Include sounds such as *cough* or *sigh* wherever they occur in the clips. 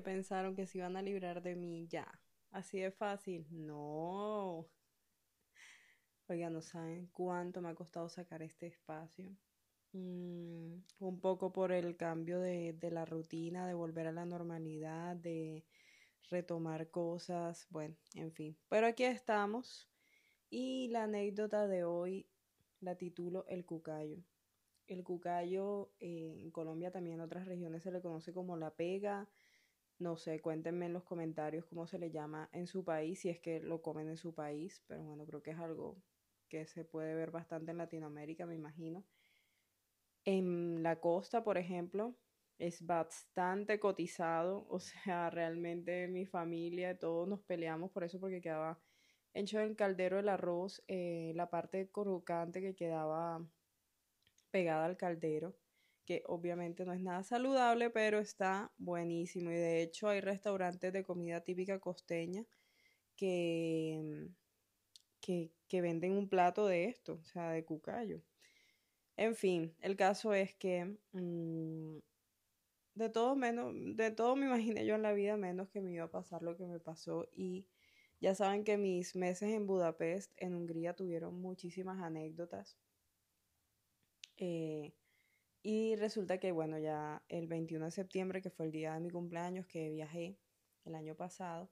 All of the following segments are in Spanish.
pensaron que se iban a librar de mí ya. Así de fácil. No. Oiga, no saben cuánto me ha costado sacar este espacio. Mm, un poco por el cambio de, de la rutina, de volver a la normalidad, de retomar cosas, bueno, en fin. Pero aquí estamos y la anécdota de hoy la titulo El Cucayo. El cucayo eh, en Colombia también en otras regiones se le conoce como la pega. No sé, cuéntenme en los comentarios cómo se le llama en su país, si es que lo comen en su país, pero bueno, creo que es algo que se puede ver bastante en Latinoamérica, me imagino. En la costa, por ejemplo, es bastante cotizado, o *laughs* sea, realmente mi familia, todos nos peleamos por eso porque quedaba hecho en el caldero el arroz, eh, la parte crocante que quedaba pegada al caldero, que obviamente no es nada saludable, pero está buenísimo. Y de hecho hay restaurantes de comida típica costeña que, que, que venden un plato de esto, o sea, de cucayo. En fin, el caso es que mmm, de todo menos, de todo me *laughs* imaginé yo en la vida menos que me iba a pasar lo que me pasó y ya saben que mis meses en Budapest, en Hungría, tuvieron muchísimas anécdotas. Eh, y resulta que, bueno, ya el 21 de septiembre, que fue el día de mi cumpleaños, que viajé el año pasado,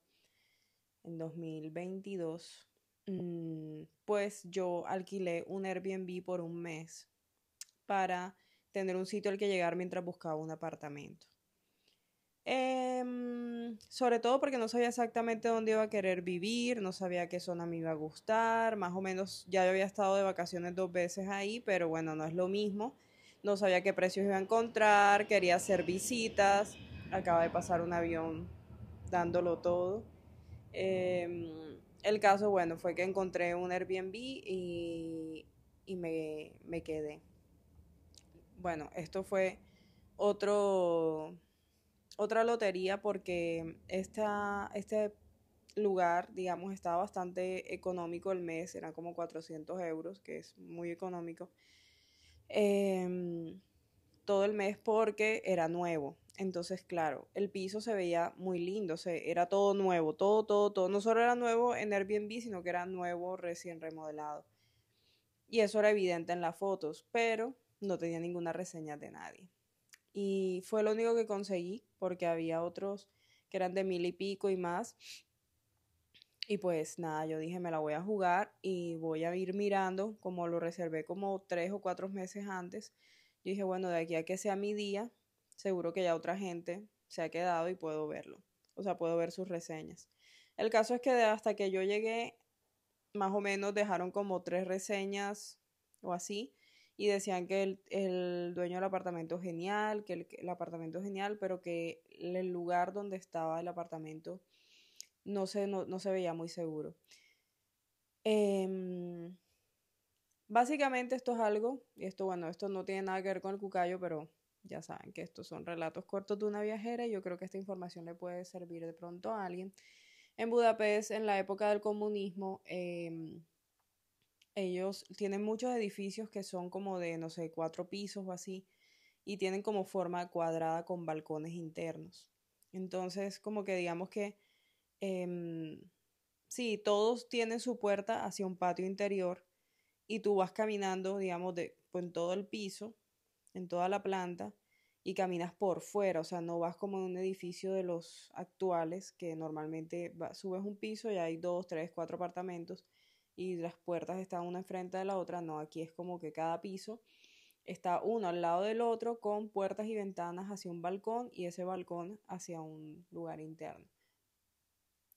en 2022, mm, pues yo alquilé un Airbnb por un mes para tener un sitio al que llegar mientras buscaba un apartamento. Em, sobre todo porque no sabía exactamente dónde iba a querer vivir, no sabía qué zona me iba a gustar, más o menos ya yo había estado de vacaciones dos veces ahí, pero bueno, no es lo mismo. No sabía qué precios iba a encontrar, quería hacer visitas, acaba de pasar un avión dándolo todo. Em, el caso, bueno, fue que encontré un Airbnb y, y me, me quedé. Bueno, esto fue otro otra lotería porque esta, este lugar, digamos, estaba bastante económico el mes, eran como 400 euros, que es muy económico, eh, todo el mes porque era nuevo. Entonces, claro, el piso se veía muy lindo, se, era todo nuevo, todo, todo, todo. No solo era nuevo en Airbnb, sino que era nuevo recién remodelado. Y eso era evidente en las fotos, pero no tenía ninguna reseña de nadie. Y fue lo único que conseguí porque había otros que eran de mil y pico y más. Y pues nada, yo dije, me la voy a jugar y voy a ir mirando, como lo reservé como tres o cuatro meses antes. Yo dije, bueno, de aquí a que sea mi día, seguro que ya otra gente se ha quedado y puedo verlo. O sea, puedo ver sus reseñas. El caso es que hasta que yo llegué, más o menos dejaron como tres reseñas o así y decían que el, el dueño del apartamento genial, que el, el, apartamento genial, pero que el lugar donde estaba el apartamento no se, no, no se veía muy seguro. Eh, básicamente esto es algo, y esto bueno, esto no tiene nada que ver con el cucayo, pero ya saben que estos son relatos cortos de una viajera y yo creo que esta información le puede servir de pronto a alguien. En Budapest, en la época del comunismo, eh, ellos tienen muchos edificios que son como de, no sé, cuatro pisos o así, y tienen como forma cuadrada con balcones internos. Entonces, como que digamos que, eh, sí, todos tienen su puerta hacia un patio interior y tú vas caminando, digamos, de, pues, en todo el piso, en toda la planta, y caminas por fuera, o sea, no vas como en un edificio de los actuales, que normalmente va, subes un piso y hay dos, tres, cuatro apartamentos y las puertas están una enfrente de la otra, no, aquí es como que cada piso está uno al lado del otro con puertas y ventanas hacia un balcón y ese balcón hacia un lugar interno.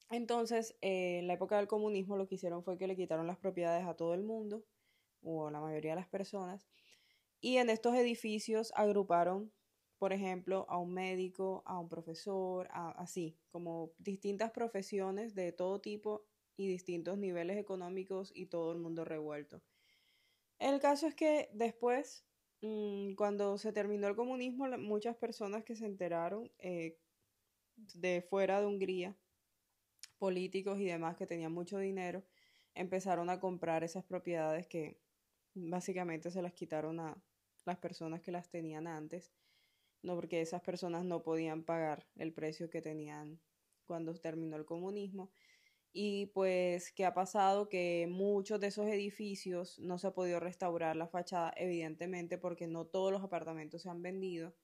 Entonces, eh, en la época del comunismo lo que hicieron fue que le quitaron las propiedades a todo el mundo, o a la mayoría de las personas, y en estos edificios agruparon, por ejemplo, a un médico, a un profesor, así, como distintas profesiones de todo tipo y distintos niveles económicos y todo el mundo revuelto. El caso es que después, mmm, cuando se terminó el comunismo, muchas personas que se enteraron eh, de fuera de Hungría, políticos y demás que tenían mucho dinero, empezaron a comprar esas propiedades que básicamente se las quitaron a las personas que las tenían antes. no porque esas personas no podían pagar el precio que tenían cuando terminó el comunismo. Y pues, ¿qué ha pasado? Que muchos de esos edificios no se ha podido restaurar la fachada, evidentemente, porque no todos los apartamentos se han vendido.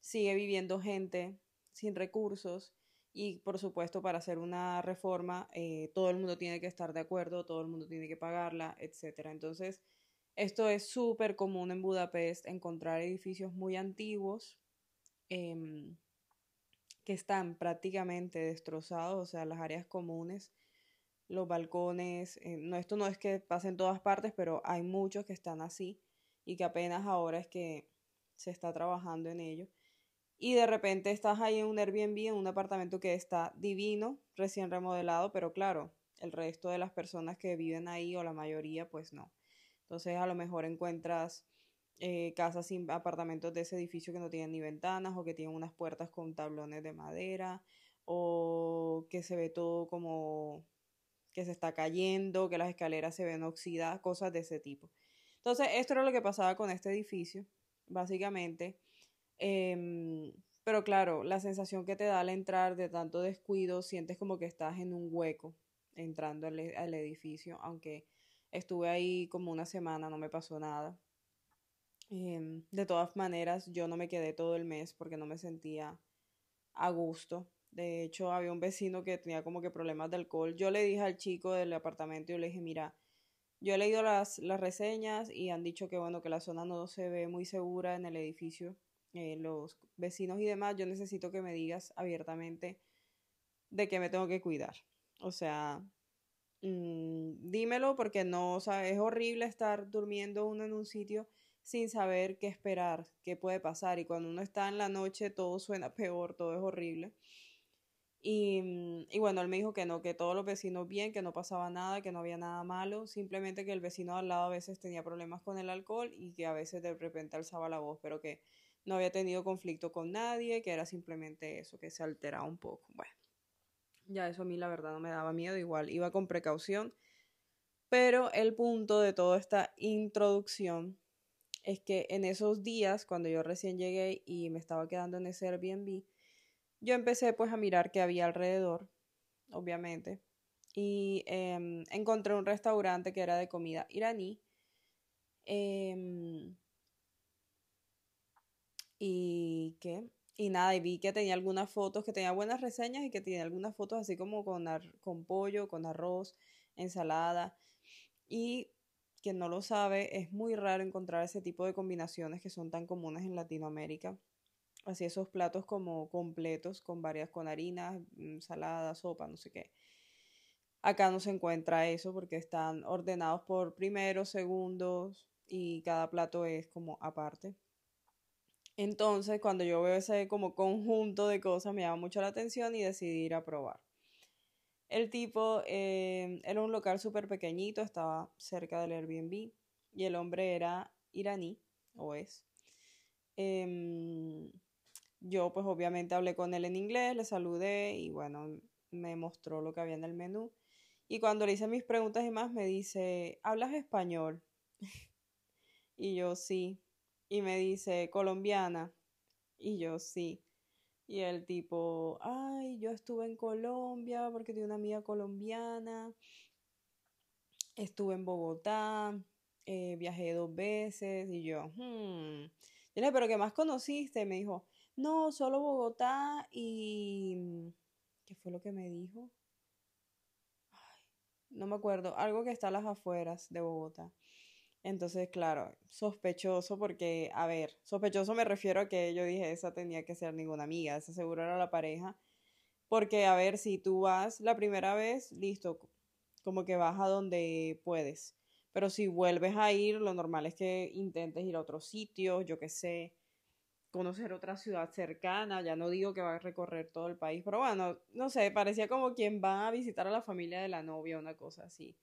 Sigue viviendo gente sin recursos y, por supuesto, para hacer una reforma, eh, todo el mundo tiene que estar de acuerdo, todo el mundo tiene que pagarla, etc. Entonces, esto es súper común en Budapest, encontrar edificios muy antiguos. Em, que están prácticamente destrozados, o sea, las áreas comunes, los balcones, eh, no, esto no es que pase en todas partes, pero hay muchos que están así y que apenas ahora es que se está trabajando en ello. Y de repente estás ahí en un Airbnb, en un apartamento que está divino, recién remodelado, pero claro, el resto de las personas que viven ahí o la mayoría, pues no. Entonces a lo mejor encuentras eh, casas sin apartamentos de ese edificio que no tienen ni ventanas o que tienen unas puertas con tablones de madera o que se ve todo como que se está cayendo, que las escaleras se ven oxidadas, cosas de ese tipo. Entonces, esto era lo que pasaba con este edificio, básicamente. Em, pero claro, la sensación que te da al entrar de tanto descuido, sientes como que estás en un hueco entrando al, al edificio, aunque estuve ahí como una semana, no me pasó nada. Em, de todas maneras, yo no me quedé todo el mes porque no me sentía a gusto. De hecho, había un vecino que tenía como que problemas de alcohol. Yo le dije al chico del apartamento, yo le dije, mira, yo he leído las, las reseñas y han dicho que bueno, que la zona no se ve muy segura en el edificio. Eh, los vecinos y demás, yo necesito que me digas abiertamente de que me tengo que cuidar. O sea, mm, dímelo porque no, o sea, es horrible estar durmiendo uno en un sitio sin saber qué esperar, qué puede pasar. Y cuando uno está en la noche todo suena *laughs* peor, todo es horrible. Y, mm, y, bueno, él me dijo que no, que todos los vecinos bien, que no pasaba nada, que no había nada malo, simplemente que el vecino al lado a veces tenía problemas con el alcohol y que a veces de repente alzaba la voz, pero que no había tenido conflicto con nadie, que era simplemente eso, que se alteraba un poco. Bueno, ya eso a mí la verdad no me daba miedo, igual iba con precaución, pero el punto de toda esta introducción es que en esos días, cuando yo recién llegué y me estaba quedando en ese Airbnb, yo empecé pues a mirar qué había alrededor, obviamente, y em, encontré un restaurante que era de comida iraní. Em, y qué y nada, y vi que tenía algunas fotos, que tenía buenas reseñas y que tenía algunas fotos así como con, con pollo, con arroz, ensalada. Y quien no lo sabe, es muy raro encontrar ese tipo de combinaciones que son tan comunes en Latinoamérica. Así esos platos como completos, con varias, con harinas, ensalada, sopa, no sé qué. Acá no se encuentra eso porque están ordenados por primeros, segundos y cada plato es como aparte. Entonces, cuando yo veo ese como conjunto de cosas, me llama mucho la atención y decidí ir a probar. El tipo eh, era un local súper pequeñito, estaba cerca del Airbnb y el hombre era iraní, o es. Em, yo pues obviamente hablé con él en inglés, le saludé y bueno, me mostró lo que había en el menú. Y cuando le hice mis preguntas y más, me dice, ¿hablas español? *laughs* y yo sí. Y me dice, colombiana. Y yo sí. Y el tipo, ay, yo estuve en Colombia porque tengo una amiga colombiana. Estuve en Bogotá, eh, viajé dos veces y yo, hmm. Yo le dije, pero ¿qué más conociste? Me dijo, no, solo Bogotá y... ¿Qué fue lo que me dijo? No me acuerdo, algo que está a las afueras de Bogotá. Entonces, claro, sospechoso porque, a ver, sospechoso me refiero a que yo dije, esa tenía que ser ninguna amiga, esa seguro era la pareja. Porque, a ver, si tú vas la primera vez, listo, como que vas a donde puedes. Pero si vuelves a ir, lo normal es que intentes ir a otros sitios, yo qué sé, conocer otra ciudad cercana, ya no digo que va a recorrer todo el país, pero bueno, no sé, parecía como quien va a visitar a la familia de la novia, una cosa así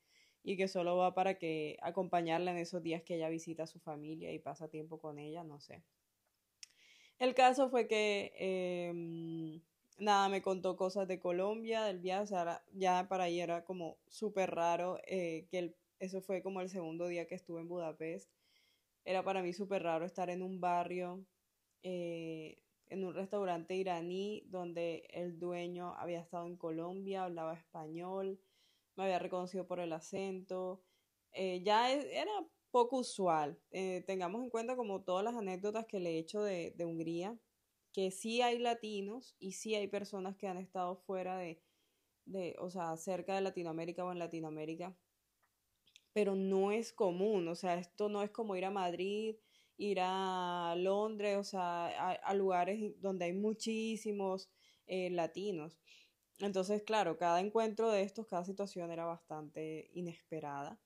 y que solo va para que acompañarla en esos días que ella visita a su familia y pasa tiempo con ella, no sé. El caso fue que, em, nada, me contó cosas de Colombia, del viaje, o ya para ahí era como súper raro, eh, que eso fue como el segundo día que estuve en Budapest. Era para mí súper raro estar en un barrio eh, en un restaurante iraní donde el dueño había estado en Colombia, hablaba español, me había reconocido por el acento. Eh, ya e, era poco usual. Eh, tengamos en cuenta como todas las anécdotas que le he hecho de, Hungría, que sí hay latinos y sí hay personas que han estado fuera de, de, o sea, cerca de Latinoamérica o en Latinoamérica, pero no es común, o sea, esto no es como ir a Madrid, ir a Londres, o sea, a, lugares donde hay muchísimos eh, latinos. Entonces, claro, cada encuentro de estos, cada situación era bastante inesperada.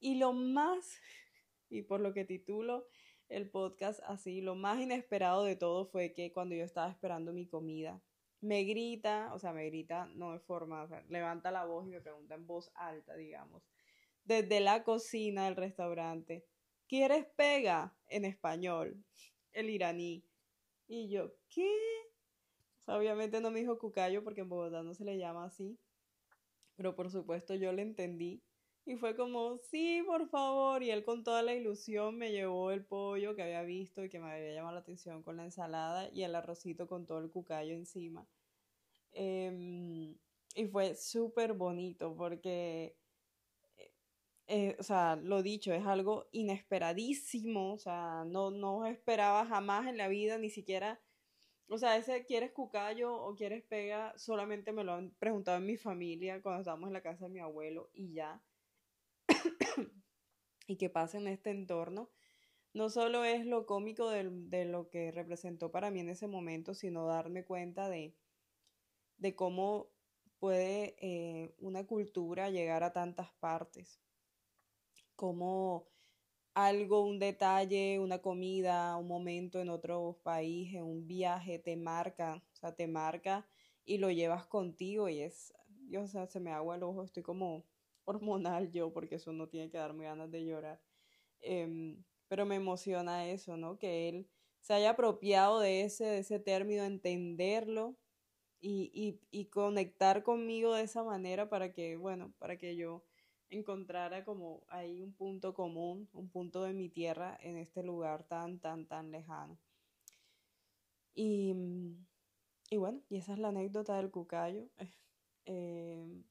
Y lo más, *laughs* y por lo que titulo el podcast así, lo más inesperado de todo fue que cuando yo estaba esperando mi comida, me grita, o sea, me grita no de forma, o sea, levanta la voz y me pregunta en voz alta, digamos, desde la cocina del restaurante, ¿quieres pega? En español, el iraní. Y yo, ¿qué? Obviamente no me dijo cucayo porque en Bogotá no se le llama así, pero por supuesto yo le entendí. Y fue como, sí, por favor. Y él con toda la ilusión me llevó el pollo que había visto y que me había llamado la atención con la ensalada y el arrocito con todo el cucayo encima. Em, y fue súper bonito porque eh, o sea, lo dicho, es algo inesperadísimo, o sea, no, no esperaba jamás en la vida, ni siquiera, o sea, ese quieres cucayo o quieres pega, solamente me lo han preguntado en mi familia cuando estábamos en la casa de mi abuelo y ya. *coughs* y que pase en este entorno, no solo es lo cómico de, lo que representó para mí en ese momento, sino darme cuenta de, cómo puede eh, una cultura llegar a tantas partes como algo, un detalle, una comida, un momento en otro país, en un viaje, te marca, o sea, te marca y lo llevas contigo y es, yo, o sea, se me agua el ojo, estoy como *laughs* hormonal yo, porque eso no tiene que darme ganas de llorar. Em, pero me emociona eso, ¿no? Que él se haya apropiado de ese, de ese término, entenderlo y, y, y conectar conmigo de esa manera para que, bueno, para que yo encontrara como ahí un punto común, un punto de mi tierra en este lugar tan, tan, tan lejano. Y, y bueno, y esa es la anécdota del cucayo. *laughs* Eh,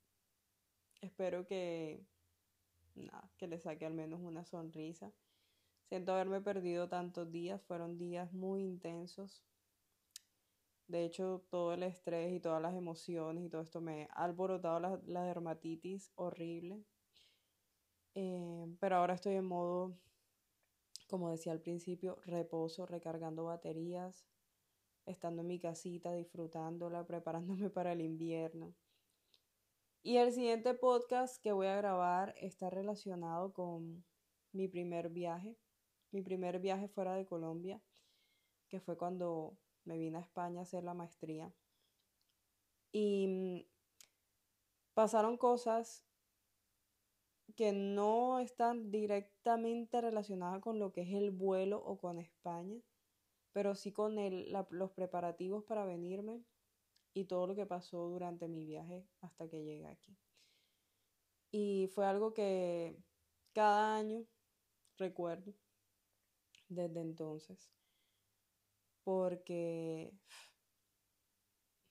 espero que, nada, que le saque al menos una sonrisa. Siento haberme perdido tantos días, fueron días muy intensos. De hecho, todo el estrés y todas las emociones y todo esto me ha alborotado la, la dermatitis horrible. Eh, pero ahora estoy en modo, como decía al principio, reposo, recargando baterías, estando en mi casita, disfrutándola, *laughs* preparándome para el invierno. Y el siguiente podcast que voy a grabar está relacionado con mi primer viaje, mi primer viaje fuera de Colombia, que fue cuando me vine a España a hacer la maestría. Y mm, pasaron cosas que no están directamente relacionadas con lo que es el vuelo o con España, pero sí con el, los preparativos para venirme y todo lo que pasó durante mi viaje hasta que llegué aquí. Y fue algo que cada año recuerdo desde entonces, porque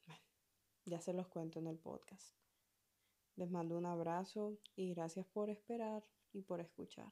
*sighs* ya se los cuento en el podcast. Les mando un abrazo y gracias por esperar y por escuchar.